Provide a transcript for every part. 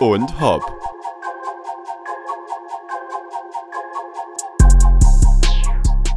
und hopp.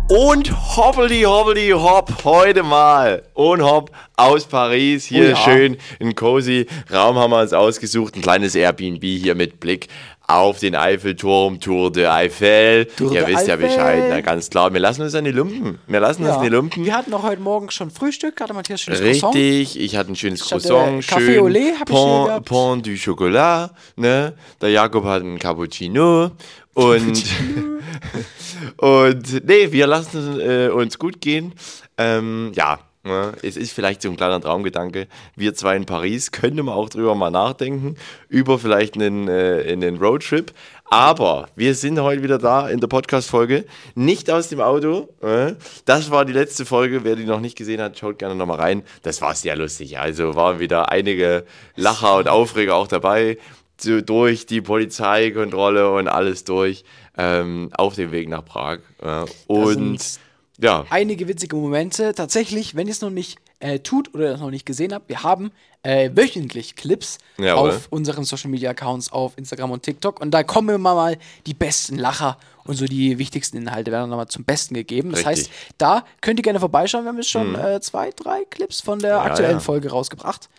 Und hoppeli hoppeli hopp, heute mal und hopp aus Paris, hier Oh ja. schön ein cozy Raum haben wir uns ausgesucht, ein kleines Airbnb hier mit Blick auf den Eiffelturm, Tour de Eiffel. Tour Ihr de wisst ja Eiffel. Bescheid, na ganz klar, wir lassen uns an die Lumpen, wir lassen uns an die Lumpen. Wir hatten auch heute Morgen schon Frühstück, hatte Matthias schönes Croissant. Richtig, ich hatte ein schönes hatte Croissant, Café schön au lait hab ich hier Pont, gehabt. Pont du Chocolat, ne? Der Jakob hat einen Cappuccino und und nee, wir lassen äh, uns gut gehen. Ähm, ja, ne? es ist vielleicht so ein kleiner Traumgedanke. Wir zwei in Paris, könnte man auch drüber mal nachdenken, über vielleicht einen, äh, einen Roadtrip. Aber wir sind heute wieder da in der Podcast-Folge, nicht aus dem Auto. Äh? Das war die letzte Folge. Wer die noch nicht gesehen hat, schaut gerne nochmal rein. Das war sehr lustig. Also waren wieder einige Lacher und Aufreger auch dabei. So durch die Polizeikontrolle und alles durch ähm, auf dem Weg nach Prag. Äh, und ja, Einige witzige Momente. Tatsächlich, wenn ihr es noch nicht äh, tut oder es noch nicht gesehen habt, wir haben äh, wöchentlich Clips Jawohl. auf unseren Social Media Accounts auf Instagram und TikTok. Und da kommen immer mal die besten Lacher und so die wichtigsten Inhalte werden nochmal zum Besten gegeben. Das Richtig. heißt, da könnt ihr gerne vorbeischauen. Wir haben jetzt schon äh, zwei, drei Clips von der aktuellen ja. Folge rausgebracht.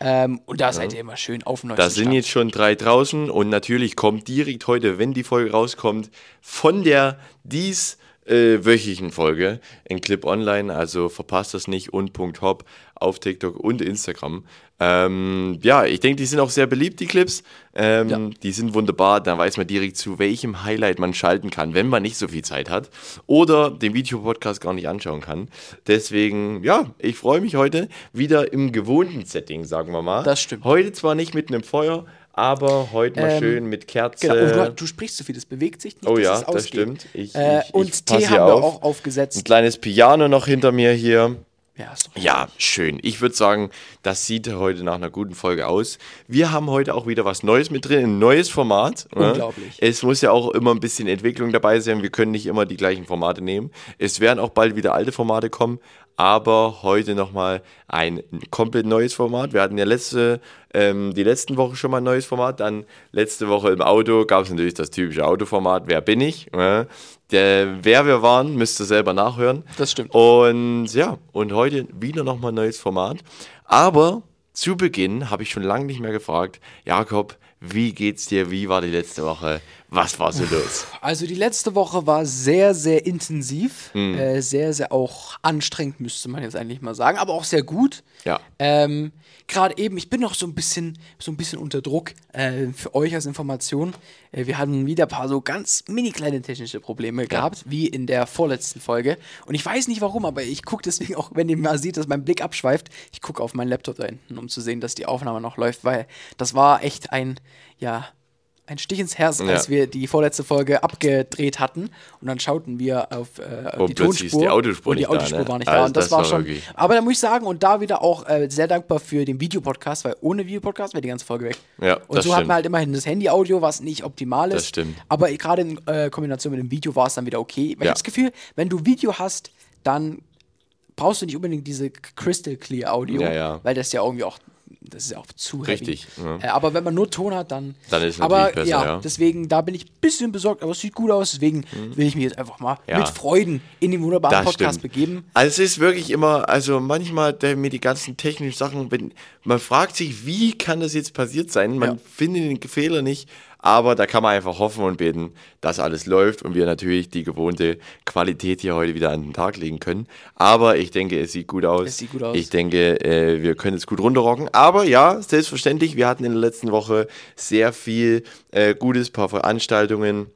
Ähm, und da seid ihr immer schön auf dem neuesten Da sind Stand. jetzt schon drei draußen und natürlich kommt direkt heute, wenn die Folge rauskommt, von der dies äh, wöchentlichen Folge ein Clip online, also verpasst das nicht und Punkt Hop auf TikTok und Instagram. Ähm, ja, ich denke, die sind auch sehr beliebt, die Clips. Ähm, Ja. Die sind wunderbar, da weiß man direkt zu welchem Highlight man schalten kann, wenn man nicht so viel Zeit hat oder den Videopodcast gar nicht anschauen kann. Deswegen, ja, ich freue mich heute wieder im gewohnten Setting, sagen wir mal. Das stimmt. Heute zwar nicht mit einem Feuer, aber heute mal Ähm, schön mit Kerze. Genau, oh, du, du sprichst so viel, das bewegt sich nicht. Oh ja, es das stimmt. Ich- äh, ich- und ich pass Tee haben wir auf. auch aufgesetzt. Ein kleines Piano noch hinter mir hier. Ja, ist doch Ja, schön. Ich würde sagen, das sieht heute nach einer guten Folge aus. Wir haben heute auch wieder was Neues mit drin, ein neues Format. ne? Unglaublich. Es muss ja auch immer ein bisschen Entwicklung dabei sein. Wir können nicht immer die gleichen Formate nehmen. Es werden auch bald wieder alte Formate kommen, aber heute nochmal ein komplett neues Format. Wir hatten ja letzte, ähm, die letzten Wochen schon mal ein neues Format. Dann letzte Woche im Auto gab es natürlich das typische Autoformat. Wer bin ich? ne? Der, wer wir waren, müsst ihr selber nachhören. Das stimmt. Und ja, und heute wieder nochmal ein neues Format. Aber zu Beginn habe ich schon lange nicht mehr gefragt, Jakob, wie geht's dir? Wie war die letzte Woche? Was war so los? Also die letzte Woche war sehr, sehr intensiv, Mhm. äh, sehr, sehr auch anstrengend, müsste man jetzt eigentlich mal sagen, aber auch sehr gut. Ja. Ähm, Gerade eben, ich bin noch so ein bisschen, so ein bisschen unter Druck äh, für euch als Information. Äh, wir hatten wieder ein paar so ganz mini kleine technische Probleme gehabt, wie in der vorletzten Folge. Und ich weiß nicht warum, aber ich gucke deswegen auch, wenn ihr mal seht, dass mein Blick abschweift, ich gucke auf meinen Laptop da hinten, um zu sehen, dass die Aufnahme noch läuft, weil das war echt ein, ja, ein Stich ins Herz, Ja. als wir die vorletzte Folge abgedreht hatten und dann schauten wir auf, äh, auf Und die Tonspur die Audiospur und die nicht da, ne? war nicht Also da und das, das war war schon. wirklich- Aber da muss ich sagen und da wieder auch äh, sehr dankbar für den Videopodcast, weil ohne Videopodcast wäre die ganze Folge weg. Ja, und so hat stimmt. man halt immerhin das Handy-Audio, was nicht optimal ist. Das stimmt. Aber gerade in äh, Kombination mit dem Video war es dann wieder okay. Weil ich Ja. habe das Gefühl, wenn du Video hast, dann brauchst du nicht unbedingt diese Crystal Clear Audio, Ja, ja. weil das ja irgendwie auch das ist ja auch zu Richtig, ja. Äh, aber wenn man nur Ton hat, dann Dann ist es aber besser, ja, ja. deswegen da bin ich ein bisschen besorgt, aber es sieht gut aus, deswegen will ich mich jetzt einfach mal Mhm. Ja. mit Freuden in den wunderbaren Das Podcast stimmt. begeben. Also es ist wirklich immer, also manchmal der, mit die ganzen technischen Sachen, wenn, man fragt sich, wie kann das jetzt passiert sein? Man findet den Fehler nicht, aber da kann man einfach hoffen und beten, dass alles läuft und wir natürlich die gewohnte Qualität hier heute wieder an den Tag legen können. Aber ich denke, es sieht gut aus. Es sieht gut aus. Ich denke, äh, wir können es gut runterrocken. Aber ja, selbstverständlich, wir hatten in der letzten Woche sehr viel äh, Gutes, paar Veranstaltungen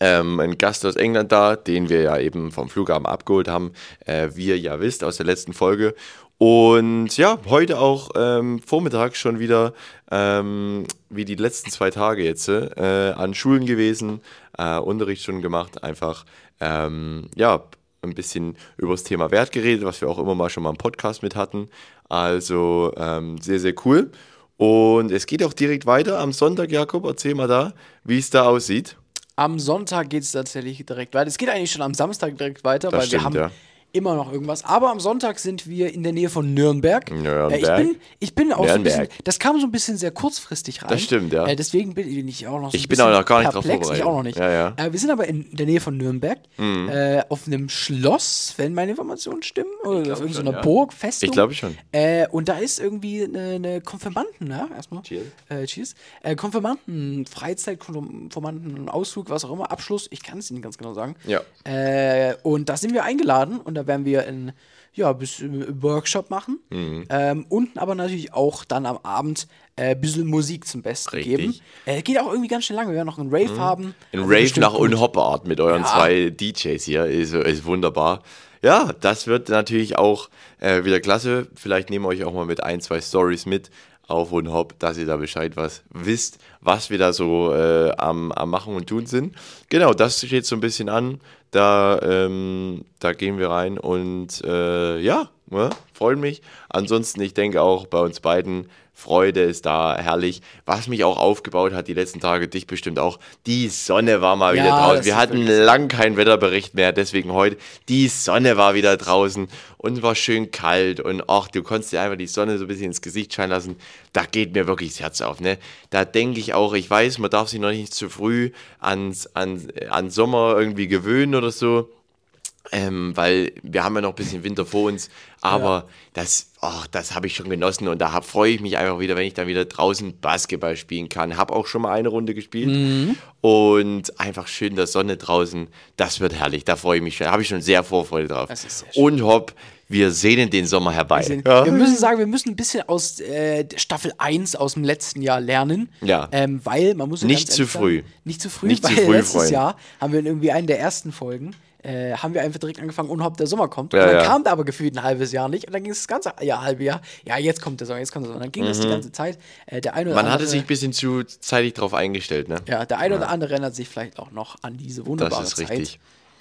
ähm, ein Gast aus England da, den wir ja eben vom Flughafen abgeholt haben, äh, wie ihr ja wisst aus der letzten Folge. Und ja, heute auch ähm, Vormittag schon wieder, ähm, wie die letzten zwei Tage jetzt, äh, an Schulen gewesen, äh, Unterricht schon gemacht, einfach, ähm, ja, ein bisschen über das Thema Wert geredet, was wir auch immer mal schon mal im Podcast mit hatten. Also ähm, sehr, sehr cool. Und es geht auch direkt weiter am Sonntag, Jakob, erzähl mal da, wie es da aussieht. Am Sonntag geht es tatsächlich direkt weiter. Es geht eigentlich schon am Samstag direkt weiter, Das weil stimmt, wir haben ja. Immer noch irgendwas. Aber am Sonntag sind wir in der Nähe von Nürnberg. Nürnberg. Äh, ich, bin, ich bin auch so ein bisschen, Nürnberg. das kam so ein bisschen sehr kurzfristig rein. Das stimmt, ja. Äh, deswegen bin ich auch noch so Ich bin auch noch gar nicht drauf perplex. Ich vorbereitet. auch noch nicht. Ja, ja. Äh, wir sind aber in der Nähe von Nürnberg, Mhm. auf einem Schloss, wenn meine Informationen stimmen, oder auf irgendeiner ja. Burg, Festung. Ich glaube schon. Und da ist irgendwie eine, eine Konfirmanden, ja, erstmal. Cheers. Äh, cheers. Äh, Konfirmanden, Freizeit, Konfirmanden, Ausflug, was auch immer, Abschluss, ich kann es nicht ganz genau sagen. Ja. Äh, und da sind wir eingeladen und da werden wir ein ja, bisschen Workshop machen. Mhm. Ähm, und aber natürlich auch dann am Abend ein äh, bisschen Musik zum Besten Richtig. Mhm. geben. Äh, geht auch irgendwie ganz schön lange. Wir werden noch einen Rave haben. Ein Also Rave nach gut. Unhop-Art mit euren Ja. zwei DJs hier ist, ist wunderbar. Ja, das wird natürlich auch äh, wieder klasse. Vielleicht nehmen wir euch auch mal mit ein, zwei Stories mit auf Unhop, dass ihr da Bescheid was wisst, was wir da so äh, am, am Machen und Tun sind. Genau, das steht so ein bisschen an. Da, ähm, da gehen wir rein und äh, ja, ne, freuen mich. Ansonsten, ich denke auch bei uns beiden, Freude ist da herrlich. Was mich auch aufgebaut hat die letzten Tage, dich bestimmt auch, die Sonne war mal Ja, wieder draußen. Wir hatten lang keinen Wetterbericht mehr, deswegen heute. Die Sonne war wieder draußen und war schön kalt und ach, du konntest dir einfach die Sonne so ein bisschen ins Gesicht scheinen lassen. Da geht mir wirklich das Herz auf. Ne? Da denke ich auch, ich weiß, man darf sich noch nicht zu früh ans, an, an Sommer irgendwie gewöhnen oder so. Ähm, weil wir haben ja noch ein bisschen Winter vor uns, aber das, ach, das habe ich schon genossen und da freue ich mich einfach wieder, wenn ich dann wieder draußen Basketball spielen kann. Habe auch schon mal eine Runde gespielt Mhm. und einfach schön in der Sonne draußen. Das wird herrlich, da freue ich mich schon. Da habe ich schon sehr Vorfreude drauf. Das ist sehr schön. und hopp, wir sehnen den Sommer herbei. sind. Ja. Wir müssen sagen, wir müssen ein bisschen aus äh, Staffel 1 aus dem letzten Jahr lernen. Ja. Ähm, weil man muss ja Nicht zu früh. Sagen, nicht zu früh, Nicht zu weil früh letztes freuen. Jahr haben wir irgendwie einen der ersten Folgen. Äh, haben wir einfach direkt angefangen, unhopp der Sommer kommt. Ja, und dann ja. kam der aber gefühlt ein halbes Jahr nicht. Und dann ging es das ganze Jahr, halbe Jahr. Ja, jetzt kommt der Sommer, jetzt kommt der Sommer. Und dann ging es die ganze Zeit. Äh, der eine oder Mhm. Man andere, hatte sich ein bisschen zu zeitig drauf eingestellt, ne? Ja, der eine oder andere erinnert sich vielleicht auch noch an diese wunderbare Das ist Zeit. richtig.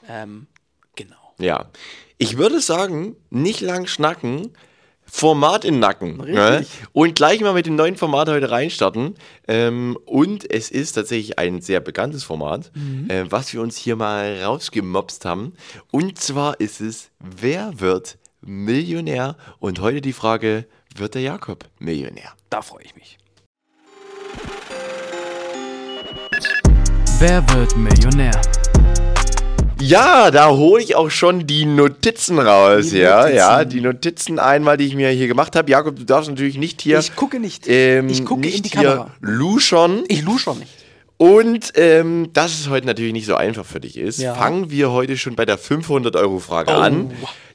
Ähm, genau. Ja. Ich würde sagen, nicht lang schnacken, Format in den Nacken. Ne? Richtig. Und gleich mal mit dem neuen Format heute reinstarten. Ähm, und es ist tatsächlich ein sehr bekanntes Format, Mhm. äh, was wir uns hier mal rausgemopst haben. Und zwar ist es, wer wird Millionär? Und heute die Frage, wird der Jakob Millionär? Da freue ich mich. Wer wird Millionär? Ja, da hole ich auch schon die Notizen raus, Die ja, Notizen. ja, die Notizen einmal, die ich mir hier gemacht habe. Jakob, du darfst natürlich nicht hier. Ich gucke nicht. ähm, ich gucke nicht in die Kamera. luschern. Ich lu schon nicht. Und ähm, dass es heute natürlich nicht so einfach für dich ist, Ja. fangen wir heute schon bei der 500-Euro-Frage Oh. an.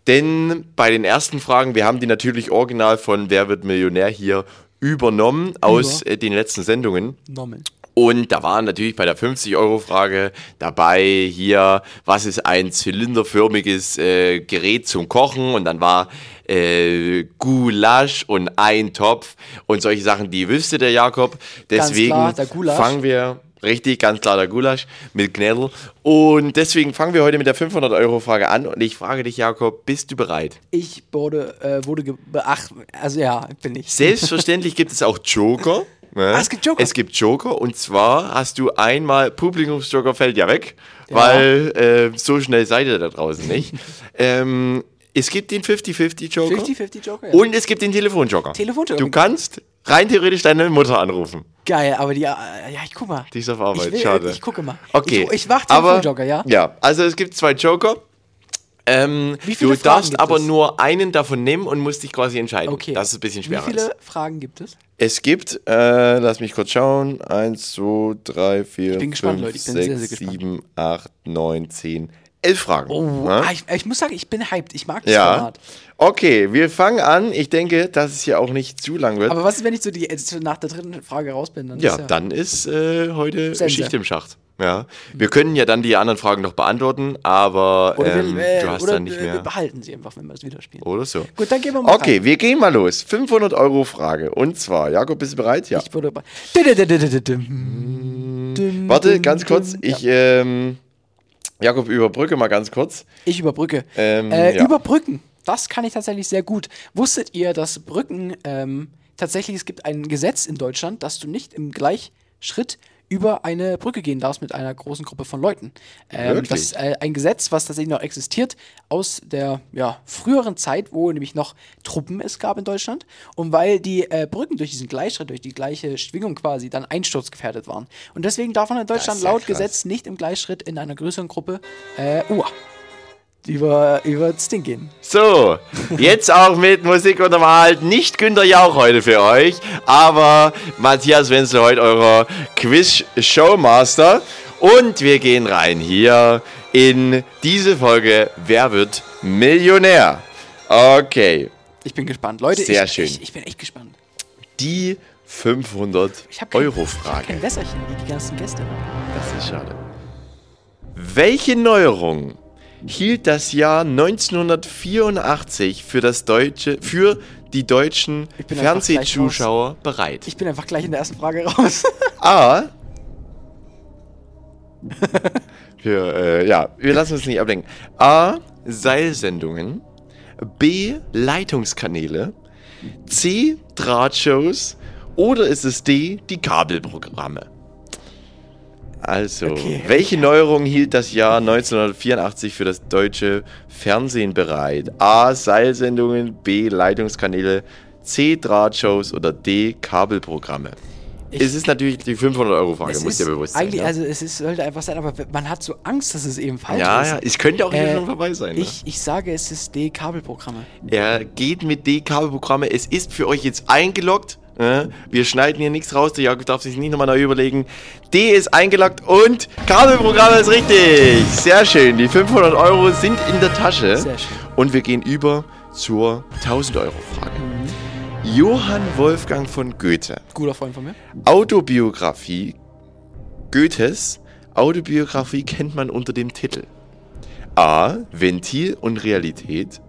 Denn bei den ersten Fragen, wir haben die natürlich original von Wer wird Millionär hier übernommen aus Über. äh, den letzten Sendungen. Normal. Und da waren natürlich bei der 50-Euro-Frage dabei hier, was ist ein zylinderförmiges äh, Gerät zum Kochen? Und dann war äh, Gulasch und ein Topf und solche Sachen, die wüsste der Jakob. Deswegen klar, der fangen wir, richtig, ganz klar der Gulasch mit Knädel. Und deswegen fangen wir heute mit der 500-Euro-Frage an. Und ich frage dich, Jakob, bist du bereit? Ich wurde, äh, wurde beachtet. Also ja, bin ich. Selbstverständlich gibt es auch Joker. Ne? Ah, es gibt Joker. Es gibt Joker und zwar hast du einmal, Publikumsjoker fällt ja weg, Ja. weil äh, so schnell seid ihr da draußen nicht. ähm, es gibt den 50-50 Joker 50-50 Joker, ja. und es gibt den Telefonjoker. Telefonjoker. Du kannst rein theoretisch deine Mutter anrufen. Geil, aber die, äh, ja, ich guck mal. Die ist auf Arbeit, ich will, schade. Ich gucke mal. Okay. Ich, ich aber, Telefonjoker, ja? Ja, also es gibt zwei Joker. Ähm, du Fragen gibt aber es? nur einen davon nehmen und musst dich quasi entscheiden. Okay. Das ist ein bisschen schwerer. Wie viele Fragen gibt es? Es gibt, äh, lass mich kurz schauen, 1, 2, 3, 4, bin gespannt, 5, Leute, ich bin 6, sehr, sehr gespannt. 7, 8, 9, 10, 11 Fragen. Oh, Ja? ah, ich, ich muss sagen, ich bin hyped. Ich mag das ja. Format. Okay, wir fangen an. Ich denke, dass es hier auch nicht zu lang wird. Aber was ist, wenn ich so die, nach der dritten Frage raus bin? Dann ja, ist dann ist äh, heute Sense. Schicht im Schacht. Ja. Wir können ja dann die anderen Fragen noch beantworten, aber Oder, ähm, wir, äh, du hast dann nicht äh, wir mehr. behalten sie einfach, wenn wir es wieder spielen. Oder so. Gut, dann gehen wir mal Okay, rein. wir gehen mal los. 500 Euro Frage. Und zwar, Jakob, bist du bereit? Ja. Ich. Warte, ganz kurz. Ja. Ich, ähm, Jakob, überbrücke mal ganz kurz. Ich überbrücke. Ähm, äh, ja. Überbrücken. Das kann ich tatsächlich sehr gut. Wusstet ihr, dass Brücken ähm, tatsächlich, es gibt ein Gesetz in Deutschland, dass du nicht im Gleichschritt über eine Brücke gehen darfst mit einer großen Gruppe von Leuten. Ähm, das ist äh, ein Gesetz, was tatsächlich noch existiert aus der ja, früheren Zeit, wo nämlich noch Truppen es gab in Deutschland und weil die äh, Brücken durch diesen Gleichschritt, durch die gleiche Schwingung quasi, dann einsturzgefährdet waren. Und deswegen darf man in Deutschland ja laut krass. Gesetz nicht im Gleichschritt in einer größeren Gruppe äh, uah, über, über das Ding gehen. So, jetzt auch mit Musik untermalt. Nicht Günter Jauch heute für euch, aber Matthias Wenzel heute eurer Quiz-Showmaster. Und wir gehen rein hier in diese Folge Wer wird Millionär? Okay, Ich bin gespannt. Leute, Sehr ich, schön. Ich, ich bin echt gespannt. die 500 Ich habe kein, Wässerchen wie die ganzen Gäste. Das ist schade. Welche Neuerung hielt das Jahr 1984 für, das deutsche, für die deutschen Fernsehzuschauer bereit? Ich bin einfach gleich in der ersten Frage raus. A. wir, äh, ja, wir lassen uns nicht ablenken. A. Seilsendungen. B. Leitungskanäle. C. Drahtshows. Oder ist es D. Die Kabelprogramme? Also, Okay. welche Neuerung hielt das Jahr 1984 für das deutsche Fernsehen bereit? A. Seilsendungen, B. Leitungskanäle, C. Drahtshows oder D. Kabelprogramme? Ich- es ist natürlich die 500-Euro-Frage, Es muss dir bewusst sein. eigentlich, ja? also es ist, sollte einfach sein, aber man hat so Angst, dass es eben falsch ja, ist. ja, es könnte auch hier Äh, schon vorbei sein. Ne? Ich, ich sage, es ist D-Kabelprogramme. Er geht mit D-Kabelprogramme. Es ist für euch jetzt eingeloggt. Wir schneiden hier nichts raus. Der Jakob darf sich nicht nochmal neu überlegen. D ist eingeloggt und Kabelprogramme ist richtig. Sehr schön. Die 500 Euro sind in der Tasche. Sehr schön. Und wir gehen über zur 1000 Euro Frage. Johann Wolfgang von Goethe. Guter Freund von mir. Autobiografie Goethes Autobiografie kennt man unter dem Titel A. Ventil und Realität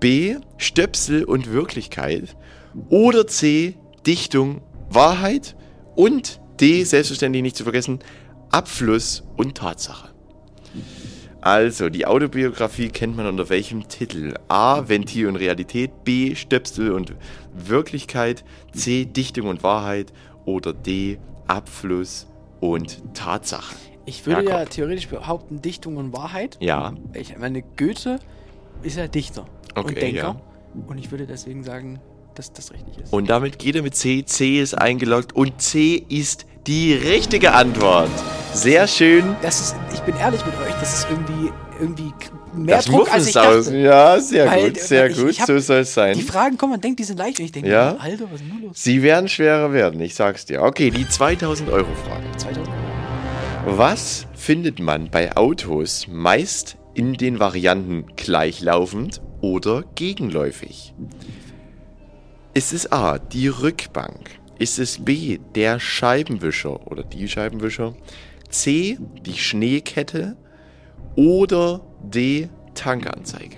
B. Stöpsel und Wirklichkeit oder C. Dichtung, Wahrheit und D. Selbstverständlich nicht zu vergessen Abfluss und Tatsache. Also, die Autobiografie kennt man unter welchem Titel? A. Ventil und Realität, B. Stöpsel und Wirklichkeit, C. Dichtung und Wahrheit oder D. Abfluss und Tatsache. Ich würde Jakob. ja theoretisch behaupten, Dichtung und Wahrheit. Ja, Ich meine, Goethe ist ja Dichter und Okay, Denker. ja. Und ich würde deswegen sagen, dass das richtig ist. und damit geht er mit C. C ist eingeloggt und C ist die richtige Antwort. Sehr schön. das ist, ich bin ehrlich mit euch, das ist irgendwie, irgendwie mehr Das Druck, als ich aus. dachte. Ja, sehr Weil, gut, sehr ich- gut. ich hab- so soll es sein. Die Fragen kommen, man denkt, die sind leicht und ich denke, Ja? Alter, was ist denn los? Sie werden schwerer werden, ich sag's dir. Okay, die 2000 Euro Frage. 2000 Was findet man bei Autos meist in den Varianten gleichlaufend oder gegenläufig? Ist es A, die Rückbank? Ist es B, der Scheibenwischer oder die Scheibenwischer? C, die Schneekette? Oder D, Tankanzeige?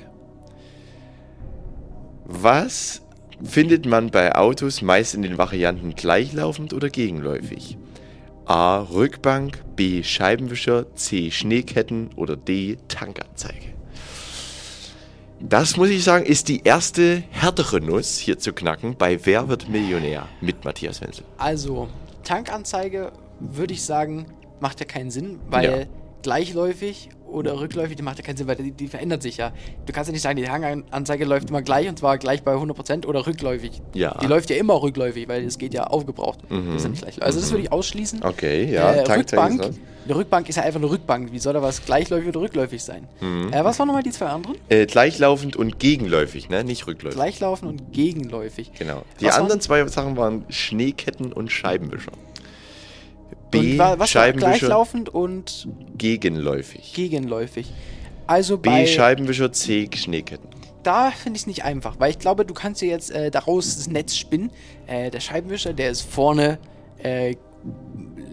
Was findet man bei Autos meist in den Varianten gleichlaufend oder gegenläufig? A. Rückbank, B. Scheibenwischer, C. Schneeketten oder D. Tankanzeige. Das muss ich sagen, ist die erste härtere Nuss hier zu knacken bei Wer wird Millionär mit Matthias Wenzel. Also, Tankanzeige würde ich sagen, macht ja keinen Sinn, weil Ja. Gleichläufig oder rückläufig, die macht ja keinen Sinn, weil die, die verändert sich ja. Du kannst ja nicht sagen, die Tankanzeige läuft immer gleich und zwar gleich bei 100% oder rückläufig. Ja. Die läuft ja immer rückläufig, weil es geht ja aufgebraucht. Das ist ja nicht gleich. Also das würde ich ausschließen. Mhm. Okay, ja, Äh, Rückbank, eine Rückbank ist ja einfach eine Rückbank. Wie soll da was gleichläufig oder rückläufig sein? Mhm. Äh, was waren nochmal die zwei anderen? Äh, gleichlaufend und gegenläufig, ne? Nicht rückläufig. Gleichlaufen und gegenläufig. Genau. Die Was waren- anderen zwei Sachen waren Schneeketten und Scheibenwischer. Und B. was Scheibenwischer gleichlaufend und gegenläufig. gegenläufig? Also B. bei Scheibenwischer, C. Schneeketten. da finde ich es nicht einfach, weil ich glaube, du kannst dir jetzt äh, daraus das Netz spinnen. Äh, der Scheibenwischer, der ist vorne äh,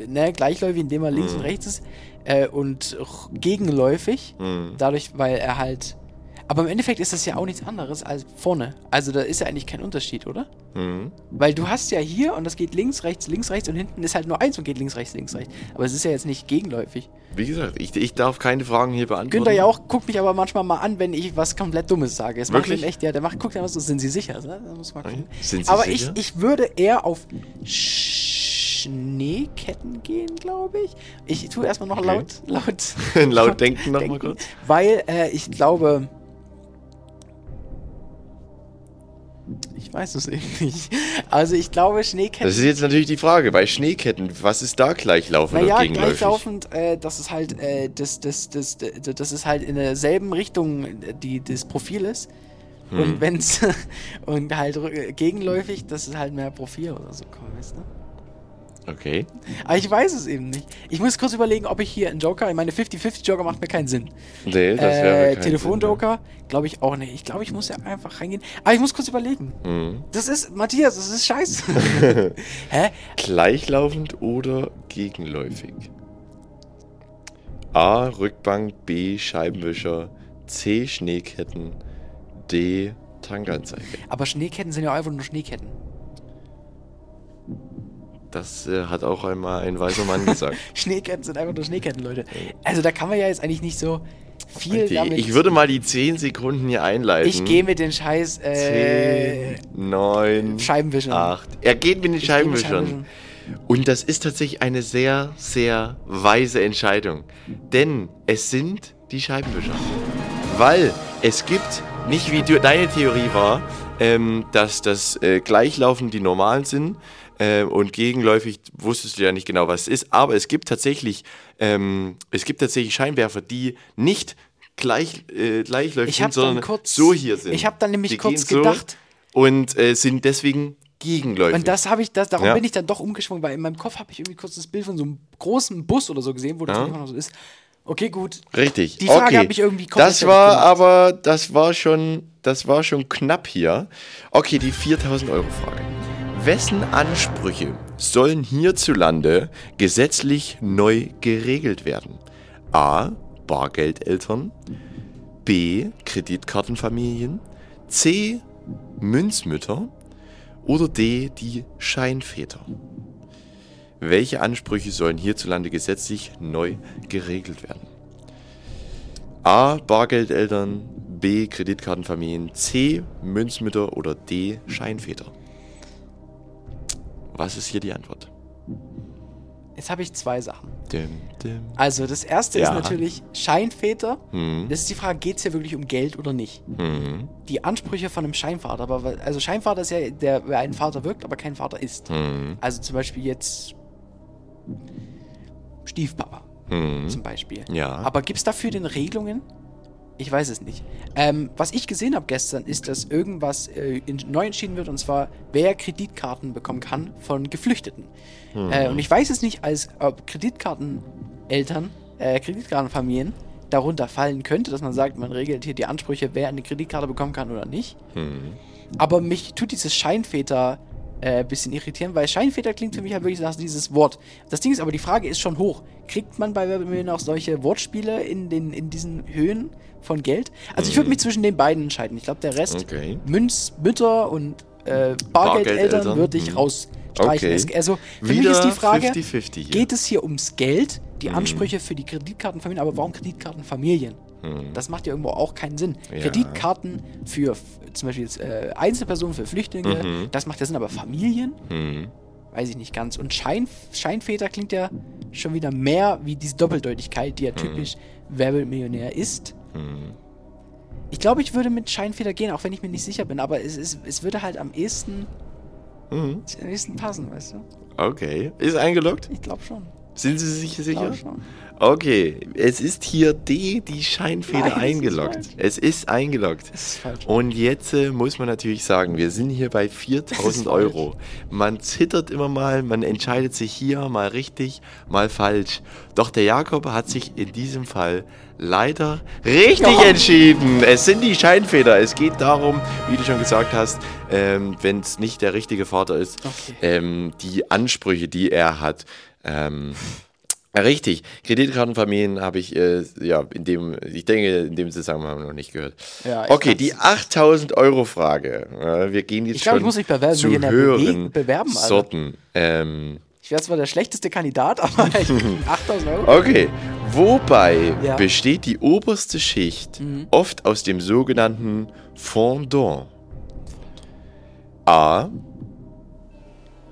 ne, gleichläufig, indem er links und rechts ist äh, und gegenläufig, Mhm. dadurch, weil er halt. Aber im Endeffekt ist das ja auch nichts anderes als vorne. Also da ist ja eigentlich kein Unterschied, oder? Mhm. Weil du hast ja hier und das geht links, rechts, links, rechts und hinten ist halt nur eins und geht links, rechts, links, rechts. Aber es ist ja jetzt nicht gegenläufig. Wie gesagt, ich, ich darf keine Fragen hier beantworten. Günther ja auch guckt mich aber manchmal mal an, wenn ich was komplett Dummes sage. Es macht Wirklich? ihn echt, ja, der macht, guckt immer so, sind Sie sicher? Ne? Da muss man gucken. Sind Sie aber sicher? ich, ich würde eher auf Schneeketten gehen, glaube ich. Ich tue erstmal noch Okay. laut, laut, Laut denken noch mal kurz. Weil äh, ich glaube. Ich weiß es eben nicht. Also ich glaube, Schneeketten. Das ist jetzt natürlich die Frage, bei Schneeketten, was ist da gleichlaufend naja, oder gegenläufig? gleichlaufend, äh, das ist halt, äh, das, das, das, das, ist halt in derselben Richtung, die das Profil ist. Hm. Und wenn's und halt gegenläufig, das ist halt mehr Profil oder so, weißt du? Okay. Aber ich weiß es eben nicht. Ich muss kurz überlegen, ob ich hier einen Joker, ich meine 50-50 Joker macht mir keinen Sinn. Nee, das wäre Äh, Telefonjoker, glaube ich auch nicht. Ich glaube, ich muss ja einfach reingehen. Aber ich muss kurz überlegen. Mhm. Das ist, Matthias, das ist scheiße. Hä? Gleichlaufend oder gegenläufig? A. Rückbank, B. Scheibenwischer, C. Schneeketten, D. Tanganzeige. Aber Schneeketten sind ja einfach nur Schneeketten. Das äh, hat auch einmal ein weiser Mann gesagt. Schneeketten sind einfach nur Schneeketten, Leute. Also da kann man ja jetzt eigentlich nicht so viel Die, damit. ich würde mal die 10 Sekunden hier einleiten. Ich gehe mit den Scheiß äh, 10, 9, Scheibenwischern. 8. Er geht mit den Ich mit. Scheibenwischern. Und das ist tatsächlich eine sehr, sehr weise Entscheidung. Denn es sind die Scheibenwischer. Weil es gibt, nicht wie du, deine Theorie war, ähm, dass das äh, gleichlaufend die normalen sind äh, und gegenläufig wusstest du ja nicht genau, was es ist. Aber es gibt tatsächlich, ähm, es gibt tatsächlich Scheinwerfer, die nicht gleich, äh, gleichläufig Ich sind, sondern kurz- so hier sind. ich hab dann nämlich Die kurz gedacht- und äh, sind deswegen gegenläufig. Und das habe ich, das, darum Ja. bin ich dann doch umgeschwungen, weil in meinem Kopf habe ich irgendwie kurz das Bild von so einem großen Bus oder so gesehen, wo das Ja. immer noch so ist. Okay, gut. Richtig. Die Frage okay. hat mich irgendwie komplett Das war gemacht. aber, das war schon, das war schon knapp hier. Okay, die 4000 Euro Frage. Wessen Ansprüche sollen hierzulande gesetzlich neu geregelt werden? A. Bargeldeltern. B. Kreditkartenfamilien. C. Münzmütter. Oder D. Die Scheinväter. Welche Ansprüche sollen hierzulande gesetzlich neu geregelt werden? A. Bargeldeltern, B. Kreditkartenfamilien, C. Münzmütter oder D. Scheinväter. Was ist hier die Antwort? Jetzt habe ich zwei Sachen. Dim, dim. Also, das erste Ja. ist natürlich Scheinväter. Hm. Das ist die Frage, geht es hier wirklich um Geld oder nicht? Hm. Die Ansprüche von einem Scheinvater, aber also Scheinvater ist ja der, wer ein Vater wirkt, aber kein Vater ist. Hm. Also zum Beispiel jetzt Stiefpapa Hm. zum Beispiel. Ja. Aber gibt es dafür denn Regelungen? Ich weiß es nicht. Ähm, was ich gesehen habe gestern, ist, dass irgendwas äh, in, neu entschieden wird, und zwar, wer Kreditkarten bekommen kann von Geflüchteten. Hm. Äh, und ich weiß es nicht, als ob Kreditkarteneltern, äh, Kreditkartenfamilien darunter fallen könnte, dass man sagt, man regelt hier die Ansprüche, wer eine Kreditkarte bekommen kann oder nicht. Hm. Aber mich tut dieses Scheinväter äh, bisschen irritieren, weil Scheinväter klingt für mich halt wirklich nach dieses Wort. Das Ding ist aber, die Frage ist schon hoch. Kriegt man bei Wer wird Millionär auch solche Wortspiele in, den, in diesen Höhen von Geld? Also ich würde mich zwischen den beiden entscheiden. Ich glaube, der Rest, Okay. Münzmütter und äh, Bargeldeltern würde ich hm. rausstreichen. Okay. Es, also für Wieder mich ist die Frage, 50-50 hier. geht es hier ums Geld, die Mhm. Ansprüche für die Kreditkartenfamilien, aber warum Kreditkartenfamilien? Hm. Das macht ja irgendwo auch keinen Sinn. Ja. Kreditkarten für zum Beispiel jetzt, äh, Einzelpersonen, für Flüchtlinge, Mhm. das macht ja Sinn, aber Familien? Weiß ich nicht ganz. Und Schein, Scheinväter klingt ja schon wieder mehr wie diese Doppeldeutigkeit, die ja typisch Wer wird Millionär ist. Hm. Ich glaube, ich würde mit Scheinväter gehen, auch wenn ich mir nicht sicher bin, aber es, es, es würde halt am ehesten, Hm. am ehesten passen, weißt du? Okay. Ist eingeloggt? Ich glaube schon. Sind Sie sich Ich sicher? glaube schon. Okay, es ist hier D, die Scheinfeder Nein, es ist eingeloggt. falsch. Es ist eingeloggt. Ist falsch. Und jetzt äh, muss man natürlich sagen, wir sind hier bei 4000 falsch. Euro. Man zittert immer mal, man entscheidet sich hier mal richtig, mal falsch. Doch der Jakob hat sich in diesem Fall leider richtig Ja. entschieden. Es sind die Scheinfeder. Es geht darum, wie du schon gesagt hast, ähm, wenn es nicht der richtige Vater ist, Okay. ähm, die Ansprüche, die er hat. Ähm, Richtig, Kreditkartenfamilien habe ich, äh, ja, in dem, ich denke, in dem Zusammenhang noch nicht gehört. Ja, okay, die 8000 Euro Frage. Wir gehen jetzt Ich glaub, schon ich muss mich bei Wer zu höheren bewe- bewerben. Sorten. Ähm, Ich wäre zwar der schlechteste Kandidat, aber ich 8000 Euro. okay, wobei Ja. besteht die oberste Schicht Mhm. oft aus dem sogenannten Fondant? A.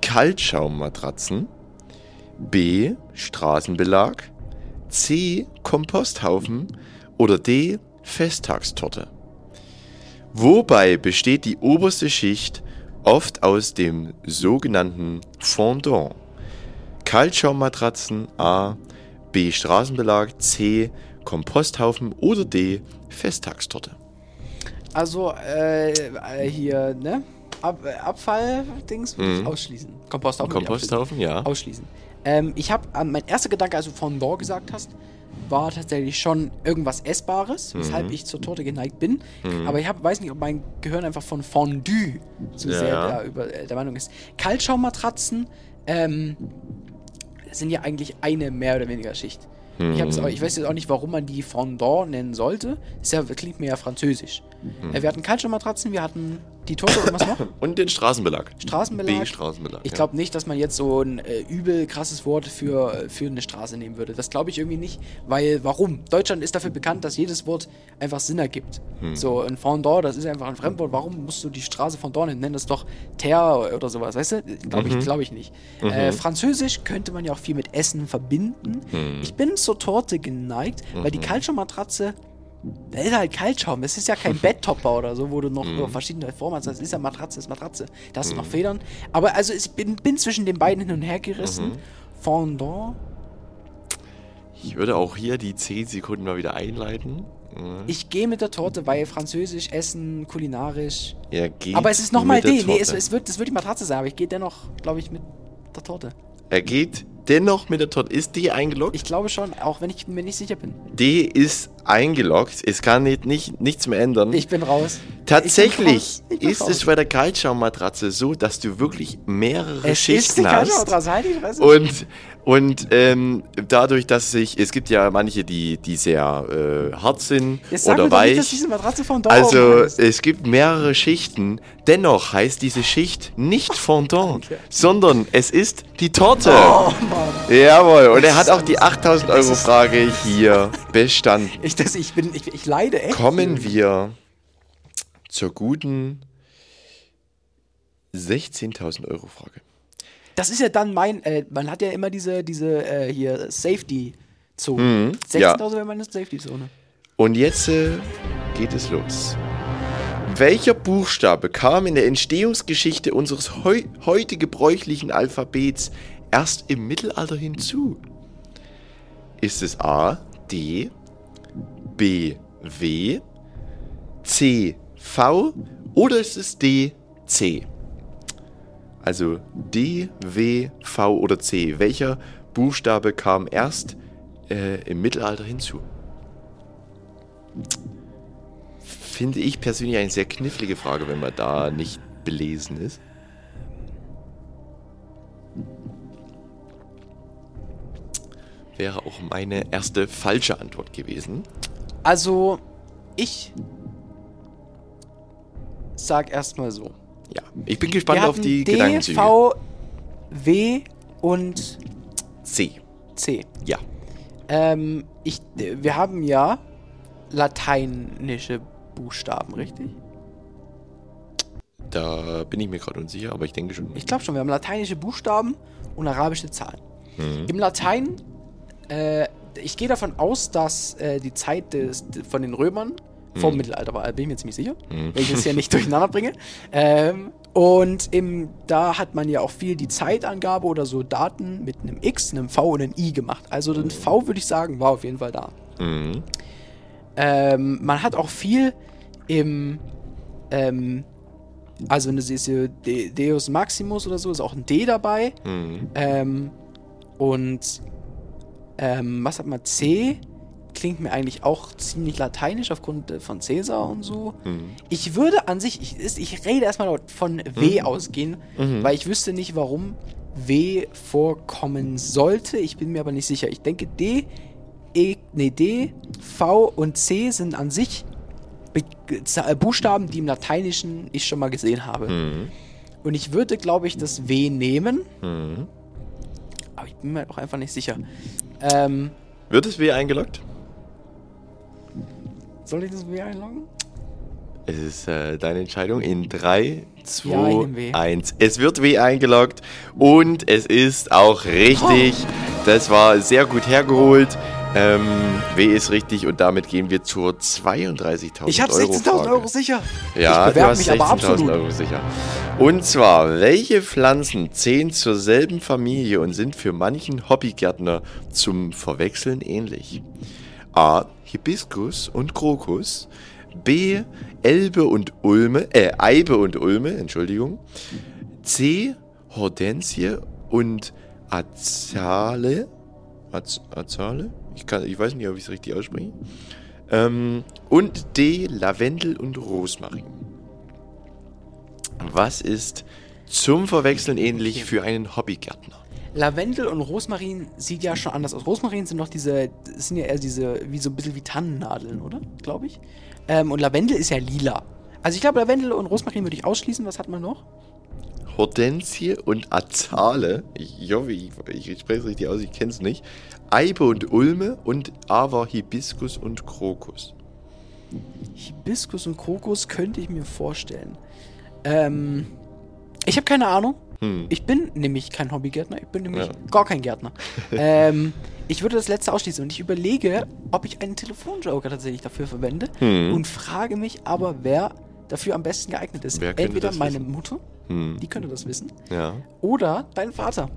Kaltschaummatratzen. B. Straßenbelag, C. Komposthaufen oder D. Festtagstorte. Wobei besteht die oberste Schicht oft aus dem sogenannten Fondant. Kaltschaummatratzen A, B. Straßenbelag, C. Komposthaufen oder D. Festtagstorte. Also, äh, äh, hier, ne? Ab, äh, Abfall-Dings würde ich Mhm. ausschließen. Komposthaufen. ich Komposthaufen, ja. Ausschließen. Ähm, ich habe, mein erster Gedanke, als du Fondant gesagt hast, war tatsächlich schon irgendwas Essbares, weshalb Mhm. ich zur Torte geneigt bin. Aber ich hab, weiß nicht, ob mein Gehirn einfach von Fondue so Ja. sehr da über, äh, der Meinung ist. Kaltschaummatratzen ähm, sind ja eigentlich eine mehr oder weniger Schicht. Ich, hab's auch, ich weiß jetzt auch nicht, warum man die Fondant nennen sollte. Ist ja, klingt mir ja französisch. Äh, wir hatten Kaltschaummatratzen, wir hatten die Torte und was noch? Und den Straßenbelag. Straßenbelag. B. Straßenbelag. Ich glaube nicht, dass man jetzt so ein äh, übel krasses Wort für, für eine Straße nehmen würde. Das glaube ich irgendwie nicht, weil warum? Deutschland ist dafür bekannt, dass jedes Wort einfach Sinn ergibt. Hm. So ein Fondant, das ist einfach ein Fremdwort. Warum musst du die Straße Fondant nennen? Nenn das doch Terre oder sowas, weißt du? Glaube Mhm. ich, glaube ich nicht. Äh, Französisch könnte man ja auch viel mit Essen verbinden. Hm. Ich bin zur Torte geneigt, weil Mhm. die Kaltschaummatratze da ist halt Kaltschaum. Es ist ja kein Betttopper oder so, wo du noch Mhm. verschiedene Formen hast. Das ist ja Matratze, ist Matratze. Da hast du noch Federn. Aber also ich bin, bin zwischen den beiden hin und her gerissen. Mhm. Fondant. Ich würde auch hier die 10 Sekunden mal wieder einleiten. Ja. Ich gehe mit der Torte, weil Französisch, Essen, kulinarisch. Er geht aber es ist nochmal D. Nee, es, es, wird, es wird die Matratze sein, aber ich gehe dennoch, glaube ich, mit der Torte. Er geht dennoch mit der Torte. Ist D eingeloggt? Ich glaube schon, auch wenn ich mir nicht sicher bin. D ist eingeloggt. Es kann nicht, nicht, nichts mehr ändern. Ich bin raus. Tatsächlich Ich bin raus. Ist raus. es bei der Kaltschaummatratze so, dass du wirklich mehrere Es Schichten die hast. Halt die. Und, und ähm, dadurch, dass sich, es gibt ja manche, die, die sehr äh, hart sind Jetzt sag oder mir doch nicht, dass weich. diese Matratze Fondant Also ist. es gibt mehrere Schichten. Dennoch heißt diese Schicht nicht Fondant, Okay. sondern es ist die Torte. Oh, Mann. Jawohl, und er hat auch die 8000 Euro Frage hier bestanden. Ich, das, ich, bin, ich, ich leide echt. Kommen wir zur guten 16.000 Euro Frage. Das ist ja dann mein, äh, man hat ja immer diese, diese äh, hier Safety-Zone. Mhm, 16.000 ja. wäre meine Safety-Zone. Und jetzt äh, geht es los. Welcher Buchstabe kam in der Entstehungsgeschichte unseres heu heute gebräuchlichen Alphabets erst im Mittelalter hinzu? Ist es A, D, B, W, C, V oder ist es D, C? Also D, W, V oder C. Welcher Buchstabe kam erst äh, im Mittelalter hinzu? Finde ich persönlich eine sehr knifflige Frage, wenn man da nicht belesen ist. Wäre auch meine erste falsche Antwort gewesen. Also, ich sag erstmal so. Ja, ich bin gespannt auf die D, Gedankenzüge. V, W und C. C. Ja. Ähm, ich, wir haben ja lateinische Buchstaben, richtig? Da bin ich mir gerade unsicher, aber ich denke schon. Ich glaube schon, wir haben lateinische Buchstaben und arabische Zahlen. Mhm. Im Latein, äh, ich gehe davon aus, dass äh, die Zeit des, von den Römern vor dem Mittelalter war, bin ich mir ziemlich sicher, Mhm. wenn ich das hier nicht durcheinander bringe. Ähm, und im, da hat man ja auch viel die Zeitangabe oder so Daten mit einem X, einem V und einem I gemacht. Also den V würde ich sagen, war auf jeden Fall da. Mhm. Ähm, man hat auch viel im, ähm, also eine diese De Deus Maximus oder so, ist auch ein D dabei. Mhm. Ähm, und ähm, was hat man? C klingt mir eigentlich auch ziemlich lateinisch aufgrund äh, von Cäsar und so. Mhm. Ich würde an sich, ich, ich rede erstmal von W ausgehen, weil ich wüsste nicht, warum W vorkommen sollte. Ich bin mir aber nicht sicher. Ich denke D, E, nee, D, V und C sind an sich Be äh, Buchstaben, die im Lateinischen ich schon mal gesehen habe. Mhm. Und ich würde, glaube ich, das W nehmen. Mhm. Aber ich bin mir auch einfach nicht sicher. Ähm, Wird es W eingeloggt? Soll ich das W einloggen? Es ist äh, deine Entscheidung in 3, Ja, ich 2, nehm W. 1. Es wird W eingeloggt und es ist auch richtig. Das war sehr gut hergeholt. Ähm, w ist richtig und damit gehen wir zur 32.000 Ich habe Euro 16.000 Frage. Euro sicher. Ja, ich du hast mich aber 16.000 absolut. Euro sicher. Und zwar, welche Pflanzen zählen zur selben Familie und sind für manchen Hobbygärtner zum Verwechseln ähnlich? A. Hibiskus und Krokus. B. Elbe und Ulme, äh, Eibe und Ulme, Entschuldigung. C. Hortensie und Azale. Az Azale? Ich, kann, ich weiß nicht, ob ich es richtig ausspreche. Ähm, und D. Lavendel und Rosmarin. Was ist zum Verwechseln ähnlich für einen Hobbygärtner? Lavendel und Rosmarin sieht ja schon anders aus. Rosmarin sind doch diese, sind ja eher diese, wie so ein bisschen wie Tannennadeln, oder? Glaube ich. Ähm, und Lavendel ist ja lila. Also ich glaube, Lavendel und Rosmarin würde ich ausschließen. Was hat man noch? Hortensie und Azale. Ich hoffe, ich, ich spreche es richtig aus, ich kenne es nicht. Eibe und Ulme und A war Hibiskus und Krokus. Hibiskus und Krokus könnte ich mir vorstellen. Ähm, ich habe keine Ahnung. Hm. Ich bin nämlich kein Hobbygärtner. Ich bin nämlich Ja. gar kein Gärtner. ähm, ich würde das letzte ausschließen und ich überlege, ob ich einen Telefonjoker tatsächlich dafür verwende Hm. und frage mich aber, wer dafür am besten geeignet ist. Entweder meine wissen? Mutter, Hm. die könnte das wissen, Ja. oder dein Vater.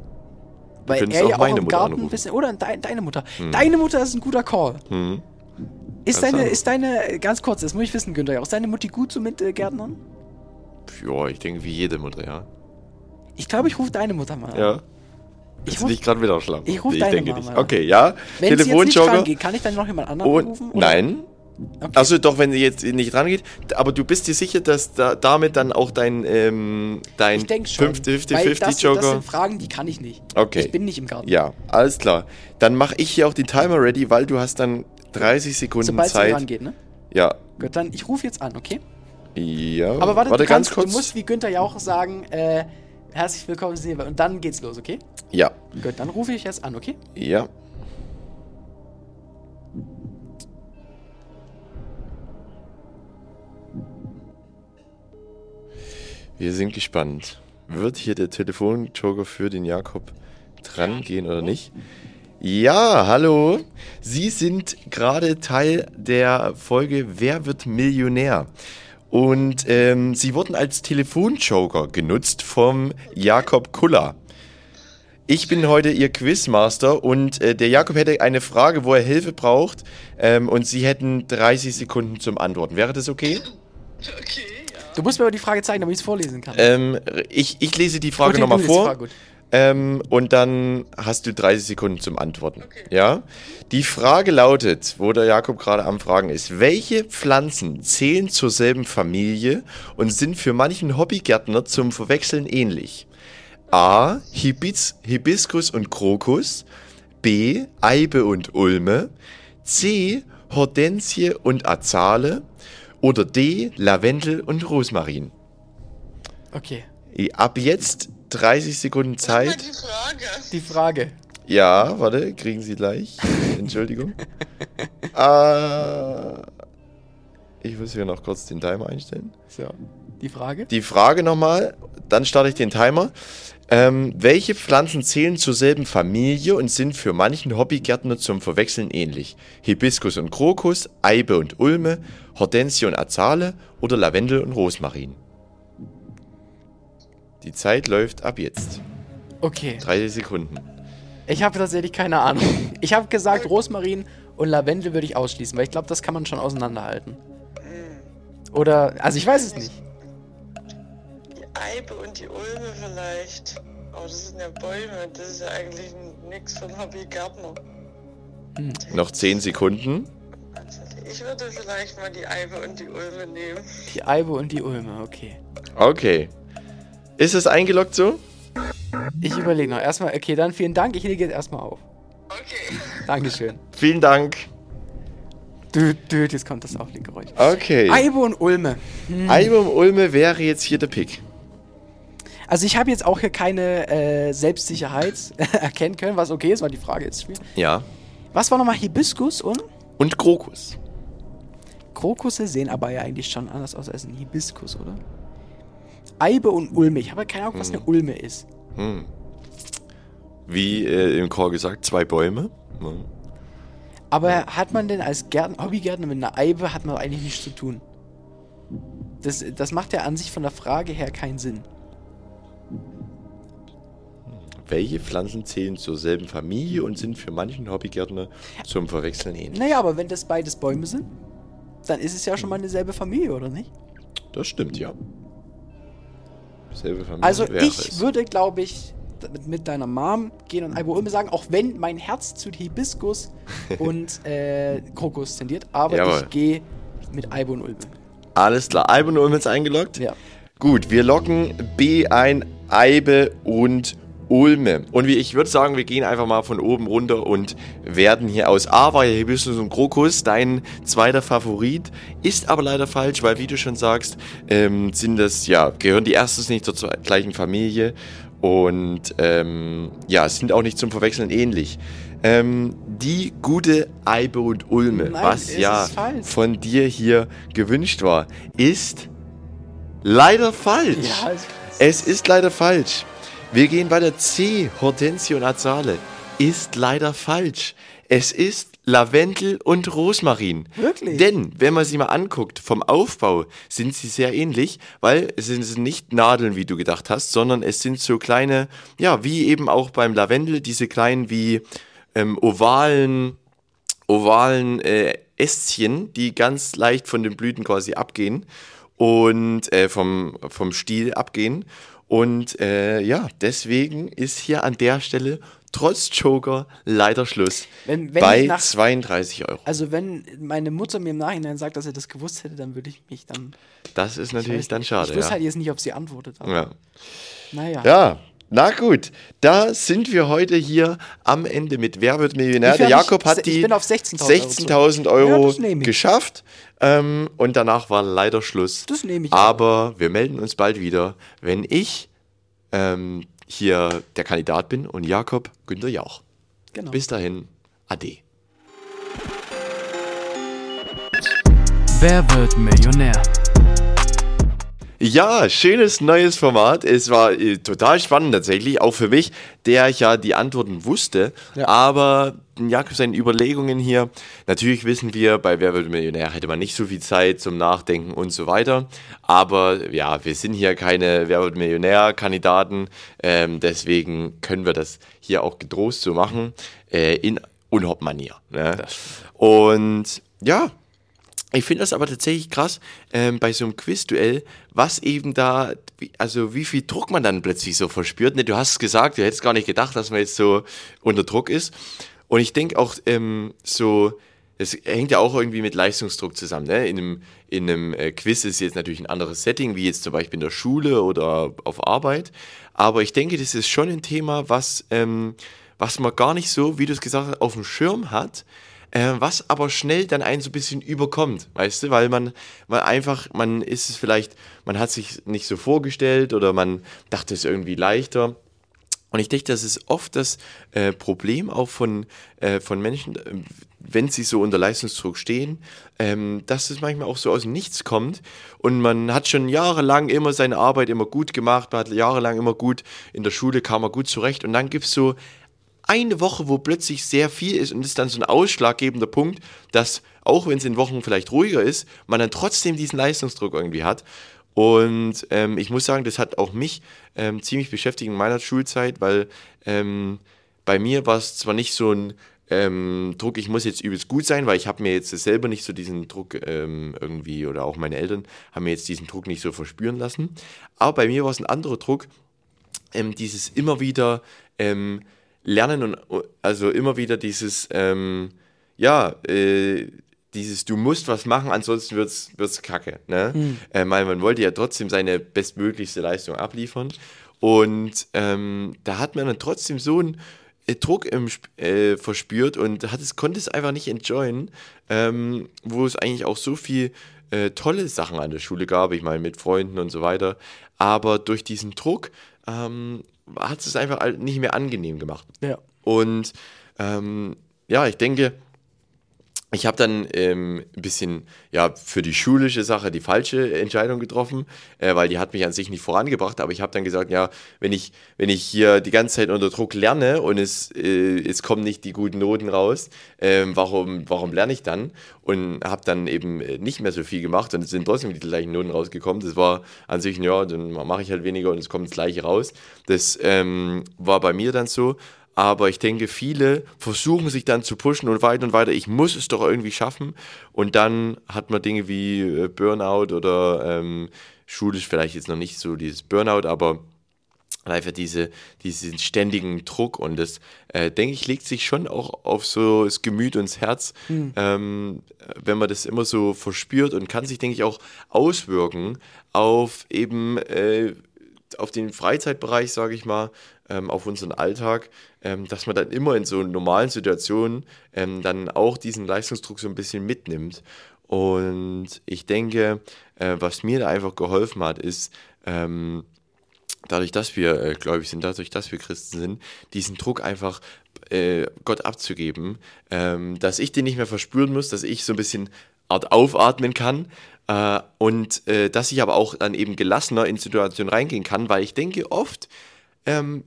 Weil er auch ja auch im Mutter Garten ein anrufen. bisschen. Oder de deine Mutter. Deine Mutter ist ein guter Call. Hm. Ist Kannst deine, ist deine, ganz kurz, das muss ich wissen, Günther, ist deine Mutti gut so mit äh, Gärtnern? Ja, ich denke wie jede Mutter, ja. Ich glaube, ich rufe deine Mutter mal an. Ja. Ich ruf- dich gerade wieder schlagen? ich ruf deine denke Mama nicht. an. Okay, ja. Wenn sie jetzt nicht Telefonjoker. rangeht, kann ich dann noch jemand anderen Und, anrufen? oder? nein. Okay. Also doch, wenn sie jetzt nicht rangeht. Aber du bist dir sicher, dass da, damit dann auch dein, ähm, dein Ich denke schon. weil das, 50-50-Joker... sind Fragen, die kann ich nicht. Okay. Ich bin nicht im Garten. Ja, alles klar. Dann mache ich hier auch den Timer ready, weil du hast dann 30 Sekunden Sobald Zeit. rangeht, ne? Ja. Gut, dann ich rufe jetzt an, okay? Ja. Aber warte, warte du, ganz kannst, kurz. du musst wie Günther ja auch sagen, äh, herzlich willkommen Sie und dann geht's los, okay? ja. Gut, dann rufe ich jetzt an, okay? Ja. Wir sind gespannt. Wird hier der Telefonjoker für den Jakob dran gehen oder nicht? Ja, hallo. Sie sind gerade Teil der Folge Wer wird Millionär? Und ähm, sie wurden als Telefonjoker genutzt vom Jakob Kuller. Ich bin heute Ihr Quizmaster und äh, der Jakob hätte eine Frage, wo er Hilfe braucht ähm, und Sie hätten 30 Sekunden zum Antworten. Wäre das okay? Okay, ja. Du musst mir aber die Frage zeigen, damit ich es vorlesen kann. Ähm, ich, ich lese die Frage nochmal liest die vor Frage, gut. Ähm, und dann hast du 30 Sekunden zum Antworten. Ja? Die Frage lautet, wo der Jakob gerade am Fragen ist, welche Pflanzen zählen zur selben Familie und sind für manchen Hobbygärtner zum Verwechseln ähnlich? A. Hibis, Hibiskus und Krokus. B. Eibe und Ulme. C. Hortensie und Azale. Oder D. Lavendel und Rosmarin. Okay. Ab jetzt 30 Sekunden Zeit. die Frage. Die Frage. Ja, warte, kriegen Sie gleich. Entschuldigung. äh, ich muss hier noch kurz den Timer einstellen. So. Die Frage? Die Frage nochmal, dann starte ich den Timer. Ähm, welche Pflanzen zählen zur selben Familie und sind für manchen Hobbygärtner zum Verwechseln ähnlich? Hibiskus und Krokus, Eibe und Ulme, Hortensie und Azale oder Lavendel und Rosmarin? Die Zeit läuft ab jetzt. Okay. 30 Sekunden. Ich habe tatsächlich keine Ahnung. Ich habe gesagt, Rosmarin und Lavendel würde ich ausschließen, weil ich glaube, das kann man schon auseinanderhalten. Oder, also ich weiß es nicht. Die Eibe und die Ulme vielleicht. Aber das sind ja Bäume. Das ist ja eigentlich nichts von Hobbygärtner. Noch 10 Sekunden. Ich würde vielleicht mal die Eibe und die Ulme nehmen. Die Eibe und die Ulme, okay. Okay. Ist es eingeloggt so? Ich überlege noch. Erstmal, okay, dann vielen Dank. Ich lege jetzt erstmal auf. Okay. Dankeschön. Vielen Dank. Düt, düt, jetzt kommt das Aufleggeräusch. Okay. Eibe und Ulme. Eibe um Ulme wäre jetzt hier der Pick. Also ich habe jetzt auch hier keine äh, Selbstsicherheit erkennen können, was okay ist, weil die Frage jetzt spielt. Ja. Was war nochmal Hibiskus und? Und Krokus. Krokusse sehen aber ja eigentlich schon anders aus als ein Hibiskus, oder? Eibe und Ulme. Ich habe ja keine Ahnung, was eine Ulme ist. Wie äh, im Chor gesagt, zwei Bäume. Ja. Aber hat man denn als Gärtner, Hobbygärtner mit einer Eibe hat man eigentlich nichts zu tun? Das, das macht ja an sich von der Frage her keinen Sinn. Welche Pflanzen zählen zur selben Familie und sind für manchen Hobbygärtner zum Verwechseln ähnlich? Naja, aber wenn das beides Bäume sind, dann ist es ja schon mal eine selbe Familie, oder nicht? Das stimmt, ja. Selbe Familie Also ich es. würde, glaube ich, mit, mit deiner Mom gehen und Eibe Ulme sagen, auch wenn mein Herz zu Hibiskus und äh, Krokus tendiert, aber Jawohl. ich gehe mit Eibe und Ulme. Alles klar. Eibe und Ulme ist eingeloggt? Ja. Gut, wir locken B ein, Eibe und Ulme. Und wie ich würde sagen, wir gehen einfach mal von oben runter und werden hier aus A war ja Hibiskus und Krokus dein zweiter Favorit. Ist aber leider falsch, weil wie du schon sagst, ähm, sind das, ja, gehören die erstes nicht zur gleichen Familie und ähm, ja, sind auch nicht zum Verwechseln ähnlich. Ähm, die gute Eibe und Ulme, Nein, was ja von dir hier gewünscht war, ist leider falsch. Ja, ist- Es ist leider falsch. Wir gehen bei der C, Hortensie und Azale. Ist leider falsch. Es ist Lavendel und Rosmarin. Wirklich? Denn, wenn man sie mal anguckt, vom Aufbau sind sie sehr ähnlich, weil es sind nicht Nadeln, wie du gedacht hast, sondern es sind so kleine, ja, wie eben auch beim Lavendel, diese kleinen wie ähm, ovalen, ovalen äh, Ästchen, die ganz leicht von den Blüten quasi abgehen und äh, vom, vom Stiel abgehen. Und äh, ja, deswegen ist hier an der Stelle trotz Joker leider Schluss Wenn- wenn bei nach- 32 Euro. Also wenn meine Mutter mir im Nachhinein sagt, dass sie das gewusst hätte, dann würde ich mich dann... Das ist natürlich dann nicht. schade. Ich wusste ja. halt jetzt nicht, ob sie antwortet. Aber Ja. Naja. ja, na gut. Da sind wir heute hier am Ende mit Wer wird Millionär. Der Jakob hat ich die bin auf 16.000 16.000 Ja, Euro das nehme ich. geschafft. Ähm, und danach war leider Schluss. Das nehme ich Aber wir melden uns bald wieder, wenn ich ähm, hier der Kandidat bin und Jakob Günther Jauch. Genau. Bis dahin, ade. Wer wird Millionär? Ja, schönes neues Format. Es war äh, total spannend tatsächlich, auch für mich, der ja die Antworten wusste. Ja. Aber Jakob seinen Überlegungen hier, natürlich wissen wir, bei Wer wird Millionär hätte man nicht so viel Zeit zum Nachdenken und so weiter. Aber ja, wir sind hier keine Wer wird Millionär-Kandidaten. Ähm, deswegen können wir das hier auch getrost so machen. Äh, in Unhop-Manier. Ne? Und ja, ich finde das aber tatsächlich krass ähm, bei so einem Quizduell, was eben da, also wie viel Druck man dann plötzlich so verspürt. Ne, du hast es gesagt, du hättest gar nicht gedacht, dass man jetzt so unter Druck ist. Und ich denke auch ähm, so, es hängt ja auch irgendwie mit Leistungsdruck zusammen. Ne? In einem, in einem äh, Quiz ist jetzt natürlich ein anderes Setting, wie jetzt zum Beispiel in der Schule oder auf Arbeit. Aber ich denke, das ist schon ein Thema, was, ähm, was man gar nicht so, wie du es gesagt hast, auf dem Schirm hat äh, was aber schnell dann einen so ein bisschen überkommt, weißt du, weil man, weil einfach, man ist es vielleicht, man hat sich nicht so vorgestellt oder man dachte es irgendwie leichter. Und ich denke, das ist oft das äh, Problem auch von, äh, von Menschen, äh, wenn sie so unter Leistungsdruck stehen, ähm, dass es manchmal auch so aus dem Nichts kommt. Und man hat schon jahrelang immer seine Arbeit immer gut gemacht, man hat jahrelang immer gut, in der Schule kam man gut zurecht. Und dann gibt es so eine Woche, wo plötzlich sehr viel ist und ist dann so ein ausschlaggebender Punkt, dass auch wenn es in Wochen vielleicht ruhiger ist, man dann trotzdem diesen Leistungsdruck irgendwie hat. Und ähm, ich muss sagen, das hat auch mich ähm, ziemlich beschäftigt in meiner Schulzeit, weil ähm, bei mir war es zwar nicht so ein ähm, Druck, ich muss jetzt übelst gut sein, weil ich habe mir jetzt selber nicht so diesen Druck ähm, irgendwie oder auch meine Eltern haben mir jetzt diesen Druck nicht so verspüren lassen. Aber bei mir war es ein anderer Druck, ähm, dieses immer wieder lernen und also immer wieder dieses, ähm, ja, äh, dieses, du musst was machen, ansonsten wird's, wird's kacke. Ne? Äh, weil man wollte ja trotzdem seine bestmöglichste Leistung abliefern. Und ähm, da hat man dann trotzdem so einen äh, Druck im, äh, verspürt und hat es, konnte es einfach nicht enjoyen, ähm, wo es eigentlich auch so viel äh, tolle Sachen an der Schule gab, ich meine mit Freunden und so weiter. Aber durch diesen Druck ähm, hat es einfach nicht mehr angenehm gemacht. Ja. Und ähm, ja, ich denke, ich habe dann ähm, ein bisschen ja für die schulische Sache die falsche Entscheidung getroffen, äh, weil die hat mich an sich nicht vorangebracht. Aber ich habe dann gesagt, ja, wenn ich wenn ich hier die ganze Zeit unter Druck lerne und es äh, es kommen nicht die guten Noten raus, äh, warum warum lerne ich dann? Und habe dann eben äh, nicht mehr so viel gemacht und es sind trotzdem die gleichen Noten rausgekommen. Das war an sich ja, dann mache ich halt weniger und es kommt das gleiche raus. Das ähm, war bei mir dann so. Aber ich denke, viele versuchen sich dann zu pushen und weiter und weiter. Ich muss es doch irgendwie schaffen. Und dann hat man Dinge wie äh, Burnout oder ähm, schulisch vielleicht jetzt noch nicht so dieses Burnout, aber einfach diese, diesen ständigen Druck. Und das, äh, denke ich, legt sich schon auch auf so das Gemüt und das Herz, mhm. ähm, wenn man das immer so verspürt und kann sich, denke ich, auch auswirken auf eben äh, auf den Freizeitbereich, sage ich mal, ähm, auf unseren Alltag, ähm, dass man dann immer in so normalen Situationen ähm, dann auch diesen Leistungsdruck so ein bisschen mitnimmt. Und ich denke, äh, was mir da einfach geholfen hat, ist, ähm, dadurch, dass wir äh, gläubig sind, dadurch, dass wir Christen sind, diesen Druck einfach äh, Gott abzugeben, ähm, dass ich den nicht mehr verspüren muss, dass ich so ein bisschen Art aufatmen kann äh, und äh, dass ich aber auch dann eben gelassener in Situationen reingehen kann, weil ich denke oft, ähm,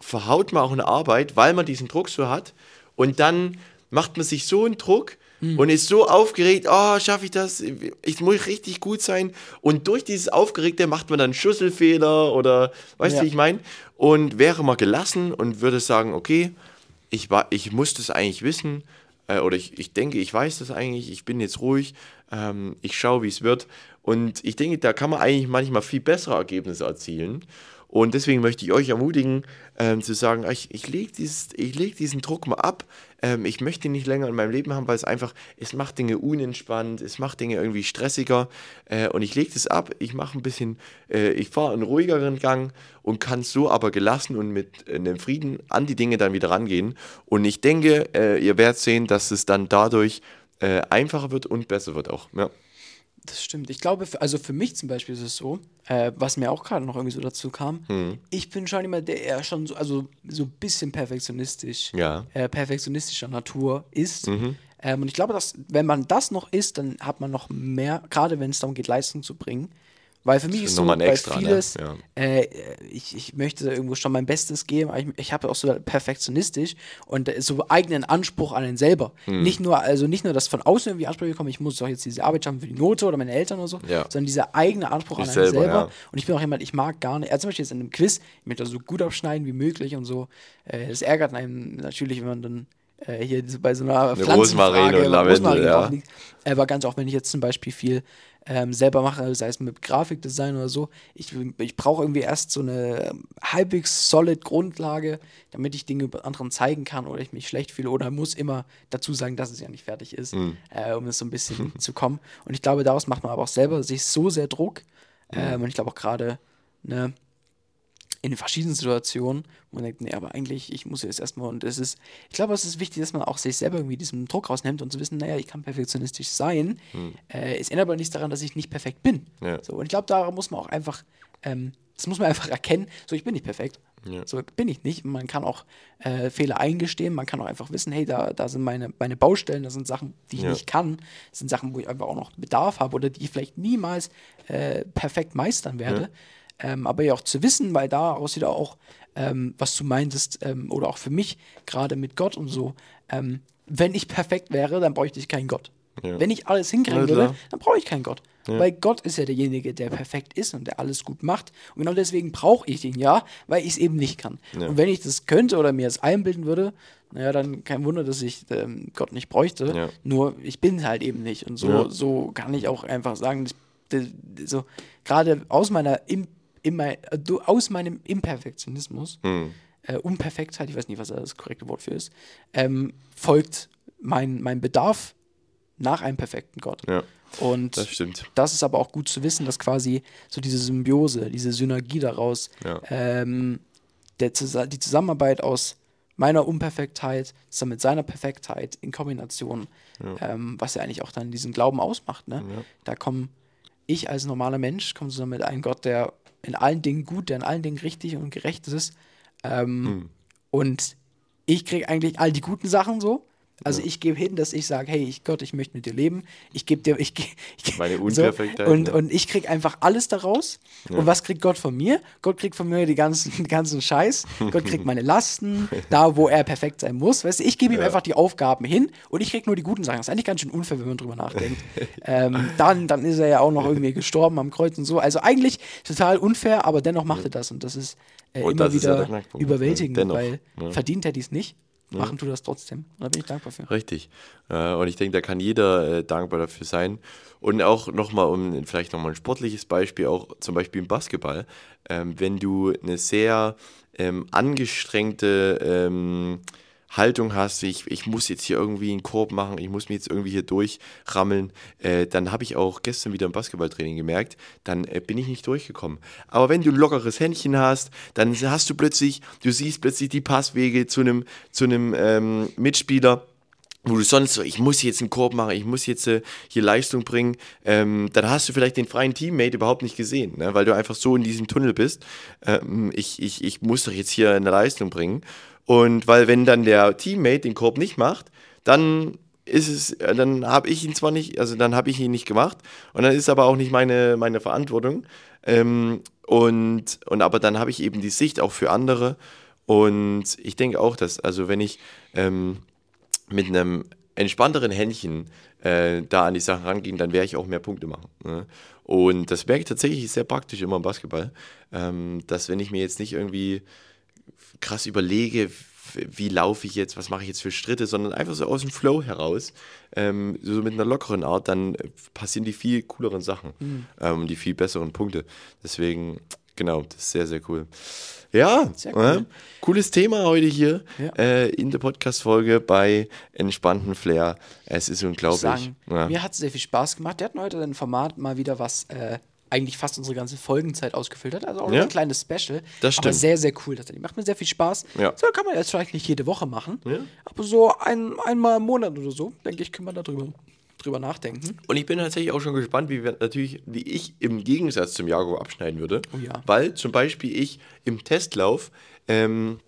verhaut man auch eine Arbeit, weil man diesen Druck so hat. Und dann macht man sich so einen Druck hm. und ist so aufgeregt, oh, schaffe ich das? Ich muss richtig gut sein. Und durch dieses Aufgeregte macht man dann Schüsselfehler oder, weißt du, ja. wie ich meine? Und wäre mal gelassen und würde sagen, okay, ich, war, ich muss das eigentlich wissen äh, oder ich, ich denke, ich weiß das eigentlich, ich bin jetzt ruhig, ähm, ich schaue, wie es wird. Und ich denke, da kann man eigentlich manchmal viel bessere Ergebnisse erzielen. Und deswegen möchte ich euch ermutigen, ähm, zu sagen, ich, ich lege leg diesen Druck mal ab. Ähm, ich möchte ihn nicht länger in meinem Leben haben, weil es einfach, es macht Dinge unentspannt, es macht Dinge irgendwie stressiger. Äh, und ich lege das ab, ich mache ein bisschen, äh, ich fahre einen ruhigeren Gang und kann so aber gelassen und mit äh, einem Frieden an die Dinge dann wieder rangehen. Und ich denke, äh, ihr werdet sehen, dass es dann dadurch äh, einfacher wird und besser wird auch. Ja. Das stimmt. Ich glaube, also für mich zum Beispiel ist es so, äh, was mir auch gerade noch irgendwie so dazu kam, hm. ich bin schon immer der eher schon so, also so ein bisschen perfektionistisch, ja. äh, perfektionistischer Natur ist. Mhm. Ähm, und ich glaube, dass, wenn man das noch ist, dann hat man noch mehr, gerade wenn es darum geht, Leistung zu bringen, weil für mich ist so bei extra, ne? vieles, ne? ja. äh, ich, ich möchte irgendwo schon mein Bestes geben, aber ich, ich habe auch so perfektionistisch und so eigenen Anspruch an den selber. Hm. Nicht nur, also nicht nur, dass von außen irgendwie Ansprüche kommen, ich muss doch jetzt diese Arbeit schaffen für die Note oder meine Eltern oder so, ja. sondern dieser eigene Anspruch ich an einen selber. Ja. Und ich bin auch jemand, ich mag gar nicht, also zum Beispiel jetzt in einem Quiz, ich möchte das so gut abschneiden wie möglich und so. Äh, es ärgert einen natürlich, wenn man dann äh, hier bei so einer Eine Rosmarin und Lavendel, ja. Aber ganz auch, wenn ich jetzt zum Beispiel viel ähm, selber mache, sei es mit Grafikdesign oder so, ich, ich brauche irgendwie erst so eine halbwegs solid Grundlage, damit ich Dinge anderen zeigen kann oder ich mich schlecht fühle oder muss immer dazu sagen, dass es ja nicht fertig ist, mhm. äh, um es so ein bisschen zu kommen. Und ich glaube, daraus macht man aber auch selber sich so sehr Druck. Mhm. Ähm, und ich glaube auch gerade, ne, in verschiedenen Situationen, wo man denkt, nee, aber eigentlich, ich muss jetzt erstmal, und es ist, ich glaube, es ist wichtig, dass man auch sich selber irgendwie diesen Druck rausnimmt und zu wissen, naja, ich kann perfektionistisch sein. Hm. Äh, es ändert aber nichts daran, dass ich nicht perfekt bin. Ja. So, und ich glaube, da muss man auch einfach, ähm, das muss man einfach erkennen, so, ich bin nicht perfekt. Ja. So bin ich nicht. Man kann auch äh, Fehler eingestehen, man kann auch einfach wissen, hey, da, da sind meine, meine Baustellen, das sind Sachen, die ich ja. nicht kann, das sind Sachen, wo ich einfach auch noch Bedarf habe oder die ich vielleicht niemals äh, perfekt meistern werde. Ähm, aber ja auch zu wissen, weil daraus wieder auch, ähm, was du meintest, ähm, oder auch für mich, gerade mit Gott und so, ähm, wenn ich perfekt wäre, dann bräuchte ich keinen Gott. Ja. Wenn ich alles hinkriegen würde, dann brauche ich keinen Gott. Ja. Weil Gott ist ja derjenige, der perfekt ist und der alles gut macht. Und genau deswegen brauche ich ihn ja, weil ich es eben nicht kann. Und wenn ich das könnte oder mir es einbilden würde, naja, dann kein Wunder, dass ich ähm, Gott nicht bräuchte. Nur ich bin halt eben nicht. Und so, so kann ich auch einfach sagen, so gerade aus meiner Imp immer, äh, aus meinem Imperfektionismus, hm. äh, Unperfektheit, ich weiß nicht, was das korrekte Wort für ist, ähm, folgt mein, mein Bedarf nach einem perfekten Gott. Ja, und das stimmt. Das ist aber auch gut zu wissen, dass quasi so diese Symbiose, diese Synergie daraus, ja. ähm, der, die Zusammenarbeit aus meiner Unperfektheit zusammen mit seiner Perfektheit in Kombination, ja. Ähm, was ja eigentlich auch dann diesen Glauben ausmacht. Ne? Ja. Da komme ich als normaler Mensch, komme zusammen mit einem Gott, der in allen Dingen gut, der in allen Dingen richtig und gerecht ist. Ähm, hm. Und ich kriege eigentlich all die guten Sachen so, Also ich gebe hin, dass ich sage, hey, ich, Gott, ich möchte mit dir leben. Ich gebe dir, ich, ich Meine so, Unperfektheit, und, ne? und ich krieg einfach alles daraus. Und was kriegt Gott von mir? Gott kriegt von mir die ganzen, den ganzen Scheiß. Gott kriegt meine Lasten, da wo er perfekt sein muss. Weißt du, ich gebe ihm einfach die Aufgaben hin und ich krieg nur die guten Sachen. Das ist eigentlich ganz schön unfair, wenn man drüber nachdenkt. ähm, dann, dann ist er ja auch noch irgendwie gestorben am Kreuz und so. Also eigentlich total unfair, aber dennoch macht er das und das ist äh, immer ja wieder überwältigend, Dennoch, weil verdient hätte ich es nicht. Machen tut das trotzdem. Da bin ich dankbar für. Richtig. Äh, und ich denke, da kann jeder äh, dankbar dafür sein. Und auch nochmal, um vielleicht nochmal ein sportliches Beispiel, auch zum Beispiel im Basketball, ähm, wenn du eine sehr ähm, angestrengte ähm, Haltung hast, ich, ich muss jetzt hier irgendwie einen Korb machen, ich muss mich jetzt irgendwie hier durchrammeln, äh, dann habe ich auch gestern wieder im Basketballtraining gemerkt, dann äh, bin ich nicht durchgekommen. Aber wenn du ein lockeres Händchen hast, dann hast du plötzlich, du siehst plötzlich die Passwege zu einem zu ähm, Mitspieler, wo du sonst so, ich muss jetzt einen Korb machen, ich muss jetzt äh, hier Leistung bringen, ähm, dann hast du vielleicht den freien Teammate überhaupt nicht gesehen, ne? weil du einfach so in diesem Tunnel bist. Ähm, ich, ich, ich muss doch jetzt hier eine Leistung bringen. Und weil wenn dann der Teammate den Korb nicht macht, dann ist es, äh, dann habe ich ihn zwar nicht, also dann habe ich ihn nicht gemacht und dann ist aber auch nicht meine, meine Verantwortung. Ähm, und, und aber dann habe ich eben die Sicht auch für andere. Und ich denke auch, dass, also wenn ich ähm, mit einem entspannteren Händchen äh, da an die Sachen rangehen, dann werde ich auch mehr Punkte machen. Ne? Und das merke ich tatsächlich sehr praktisch immer im Basketball, ähm, dass wenn ich mir jetzt nicht irgendwie krass überlege, wie laufe ich jetzt, was mache ich jetzt für Schritte, sondern einfach so aus dem Flow heraus, ähm, so mit einer lockeren Art, dann äh, passieren die viel cooleren Sachen, ähm, die viel besseren Punkte. Deswegen, genau, das ist sehr, sehr cool. Ja, Sehr äh, cool. cooles Thema heute hier Ja. äh, in der Podcast-Folge bei Entspannten Flair. Es ist unglaublich. sagen. Ja. Mir hat es sehr viel Spaß gemacht. Wir hatten heute ein Format mal wieder, was äh, eigentlich fast unsere ganze Folgenzeit ausgefüllt hat. Also auch Ja. ein kleines Special. Das Aber stimmt. sehr, sehr cool. tatsächlich. Macht mir sehr viel Spaß. Ja. So kann man jetzt vielleicht nicht jede Woche machen. Ja. Aber so ein, einmal im Monat oder so, denke ich, können wir darüber drüber nachdenken. Und ich bin tatsächlich auch schon gespannt, wie wir natürlich, wie ich im Gegensatz zum Jago abschneiden würde. Oh ja. Weil zum Beispiel ich im Testlauf, ähm,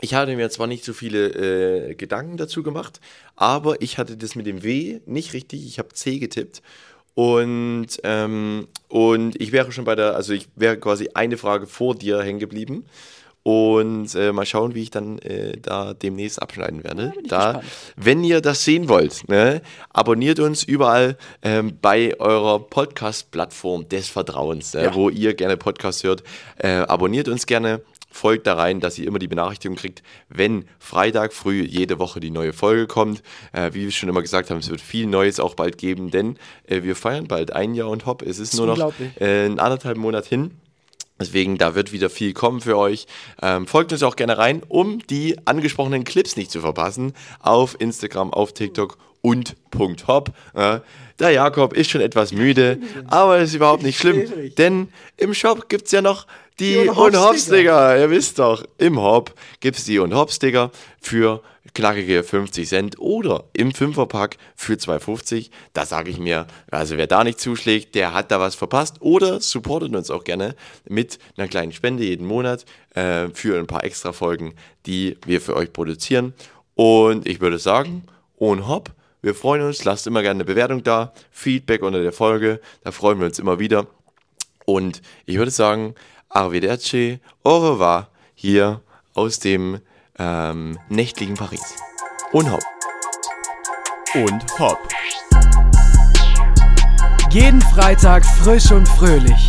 ich hatte mir zwar nicht so viele äh, Gedanken dazu gemacht, aber ich hatte das mit dem W nicht richtig. Ich habe C getippt. Und, ähm, und ich wäre schon bei der, also ich wäre quasi eine Frage vor dir hängen geblieben. Und äh, mal schauen, wie ich dann äh, da demnächst abschneiden werde. da, gespannt. wenn ihr das sehen wollt, ne, abonniert uns überall ähm, bei eurer Podcast-Plattform des Vertrauens, ne, Ja. wo ihr gerne Podcasts hört. Äh, abonniert uns gerne, folgt da rein, dass ihr immer die Benachrichtigung kriegt, wenn Freitag früh jede Woche die neue Folge kommt. Äh, wie wir schon immer gesagt haben, es wird viel Neues auch bald geben, denn äh, wir feiern bald ein Jahr und hopp. Es ist, nur noch äh, ein anderthalb Monat hin. Deswegen, da wird wieder viel kommen für euch. Ähm, folgt uns auch gerne rein, um die angesprochenen Clips nicht zu verpassen. Auf Instagram, auf TikTok und Punkt Hop. Äh, der Jakob ist schon etwas müde, aber ist überhaupt nicht schlimm, denn im Shop gibt es ja noch die und und Hop Hop Sticker. Ihr wisst doch, im Hop gibt es die und Hop Sticker für knackige 50 Cent oder im Fünferpack für 2,50. Da sage ich mir, also wer da nicht zuschlägt, der hat da was verpasst oder supportet uns auch gerne mit einer kleinen Spende jeden Monat äh, für ein paar extra Folgen, die wir für euch produzieren. Und ich würde sagen, und Hop, wir freuen uns, lasst immer gerne eine Bewertung da, Feedback unter der Folge, da freuen wir uns immer wieder. Und ich würde sagen, Arrivederci, au revoir, hier aus dem ähm, nächtlichen Paris. Und hopp. Und hopp. Jeden Freitag frisch und fröhlich.